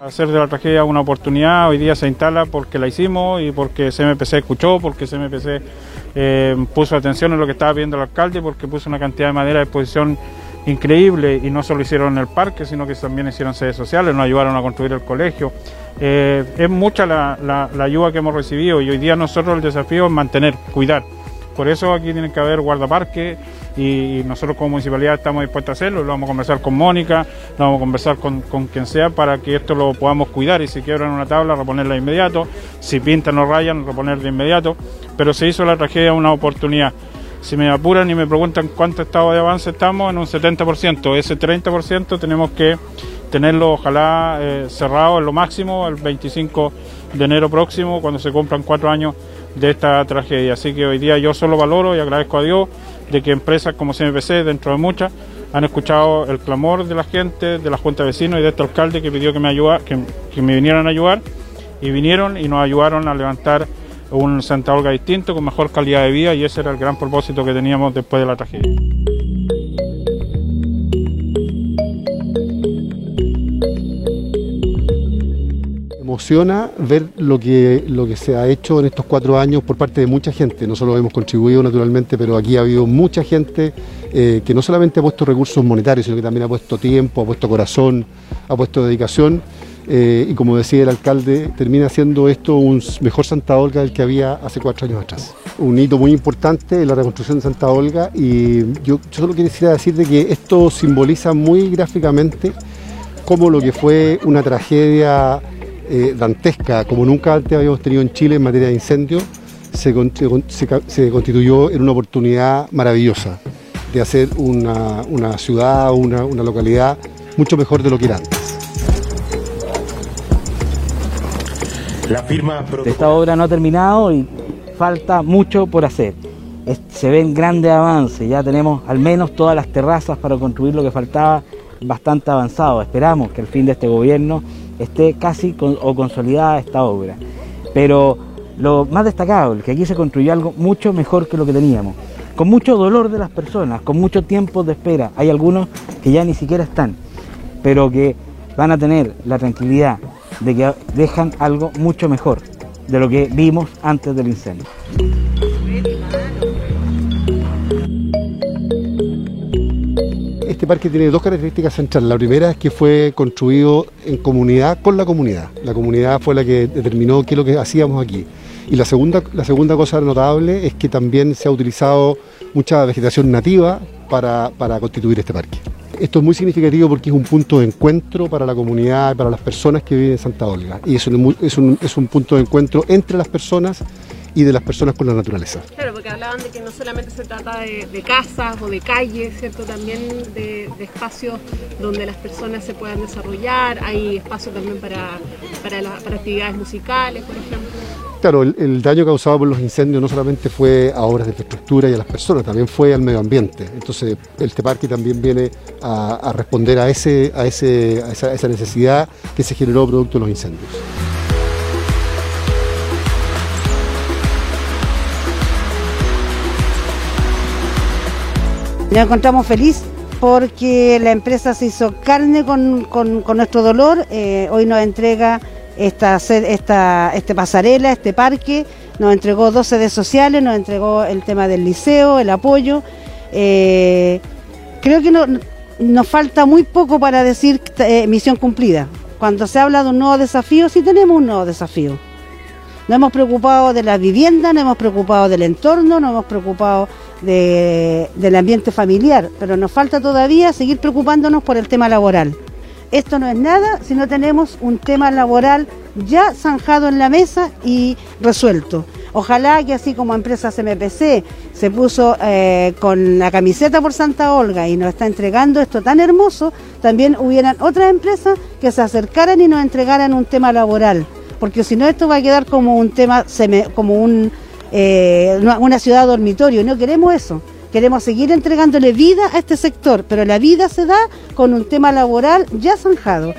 Hacer de la tragedia una oportunidad hoy día se instala porque la hicimos y porque CMPC escuchó, porque CMPC eh, puso atención en lo que estaba viendo el alcalde, porque puso una cantidad de madera a disposición increíble y no solo hicieron en el parque, sino que también hicieron sedes sociales, nos ayudaron a construir el colegio. Eh, es mucha la, ayuda que hemos recibido y hoy día nosotros el desafío es mantener, cuidar. Por eso aquí tiene que haber guardaparque y nosotros como municipalidad estamos dispuestos a hacerlo, lo vamos a conversar con Mónica, lo vamos a conversar con, quien sea para que esto lo podamos cuidar y si quiebran una tabla reponerla de inmediato, si pintan o rayan reponer de inmediato, pero se hizo la tragedia una oportunidad. Si me apuran y me preguntan cuánto estado de avance estamos, en un 70%. Ese 30% tenemos que tenerlo ojalá eh, cerrado en lo máximo el 25 de enero próximo, cuando se cumplan cuatro años de esta tragedia. Así que hoy día yo solo valoro y agradezco a Dios de que empresas como CMPC, dentro de muchas, han escuchado el clamor de la gente, de la Junta de Vecinos y de este alcalde que pidió que me, ayuda, que, que me vinieran a ayudar y vinieron y nos ayudaron a levantar un Santa Olga distinto, con mejor calidad de vida y ese era el gran propósito que teníamos después de la tragedia. Emociona ver lo que, lo que se ha hecho en estos cuatro años por parte de mucha gente. Nosotros hemos contribuido naturalmente, pero aquí ha habido mucha gente eh, que no solamente ha puesto recursos monetarios, sino que también ha puesto tiempo, ha puesto corazón, ha puesto dedicación. Eh, y como decía el alcalde, termina siendo esto un mejor Santa Olga del que había hace cuatro años atrás. Un hito muy importante en la reconstrucción de Santa Olga y yo, solo quisiera decir de que esto simboliza muy gráficamente cómo lo que fue una tragedia eh, dantesca como nunca antes habíamos tenido en Chile en materia de incendios, se, constituyó en una oportunidad maravillosa de hacer una, ciudad, una, una localidad mucho mejor de lo que era antes. La firma Esta obra no ha terminado y falta mucho por hacer. se ven grandes avances, ya tenemos al menos todas las terrazas para construir lo que faltaba bastante avanzado. Esperamos que al fin de este gobierno esté casi o consolidada esta obra. Pero lo más destacable, que aquí se construyó algo mucho mejor que lo que teníamos, con mucho dolor de las personas, con mucho tiempo de espera. Hay algunos que ya ni siquiera están, pero que van a tener la tranquilidad de que dejan algo mucho mejor de lo que vimos antes del incendio. Parque tiene dos características centrales. La primera es que fue construido en comunidad con la comunidad. La comunidad fue la que determinó qué es lo que hacíamos aquí. Y la segunda, la segunda cosa notable es que también se ha utilizado mucha vegetación nativa para, constituir este parque. Esto es muy significativo porque es un punto de encuentro para la comunidad, para las personas que viven en Santa Olga. Y es es un, es un punto de encuentro entre las personas y de las personas con la naturaleza. Claro, porque hablaban de que no solamente se trata de, casas o de calles, ¿cierto? También de, espacios donde las personas se puedan desarrollar, hay espacio también para, para, actividades musicales, por ejemplo. Claro, el, daño causado por los incendios no solamente fue a obras de infraestructura y a las personas, también fue al medio ambiente. Entonces, este parque también viene a, responder a, ese, a, ese, a esa necesidad que se generó producto de los incendios. Nos encontramos feliz porque la empresa se hizo carne con, nuestro dolor. Eh, hoy nos entrega esta, esta este pasarela, este parque, nos entregó dos sedes sociales, nos entregó el tema del liceo, el apoyo. Eh, creo que nos falta muy poco para decir eh, misión cumplida. Cuando se habla de un nuevo desafío, sí tenemos un nuevo desafío. Nos hemos preocupado de la vivienda, nos hemos preocupado del entorno, nos hemos preocupado del ambiente familiar, pero nos falta todavía seguir preocupándonos por el tema laboral. Esto no es nada si no tenemos un tema laboral ya zanjado en la mesa y resuelto. Ojalá que así como empresa MPC se puso eh, con la camiseta por Santa Olga y nos está entregando esto tan hermoso, también hubieran otras empresas que se acercaran y nos entregaran un tema laboral, porque si no esto va a quedar como un tema, como un eh, una ciudad dormitorio. No queremos eso. Queremos seguir entregándole vida a este sector, pero la vida se da con un tema laboral ya zanjado.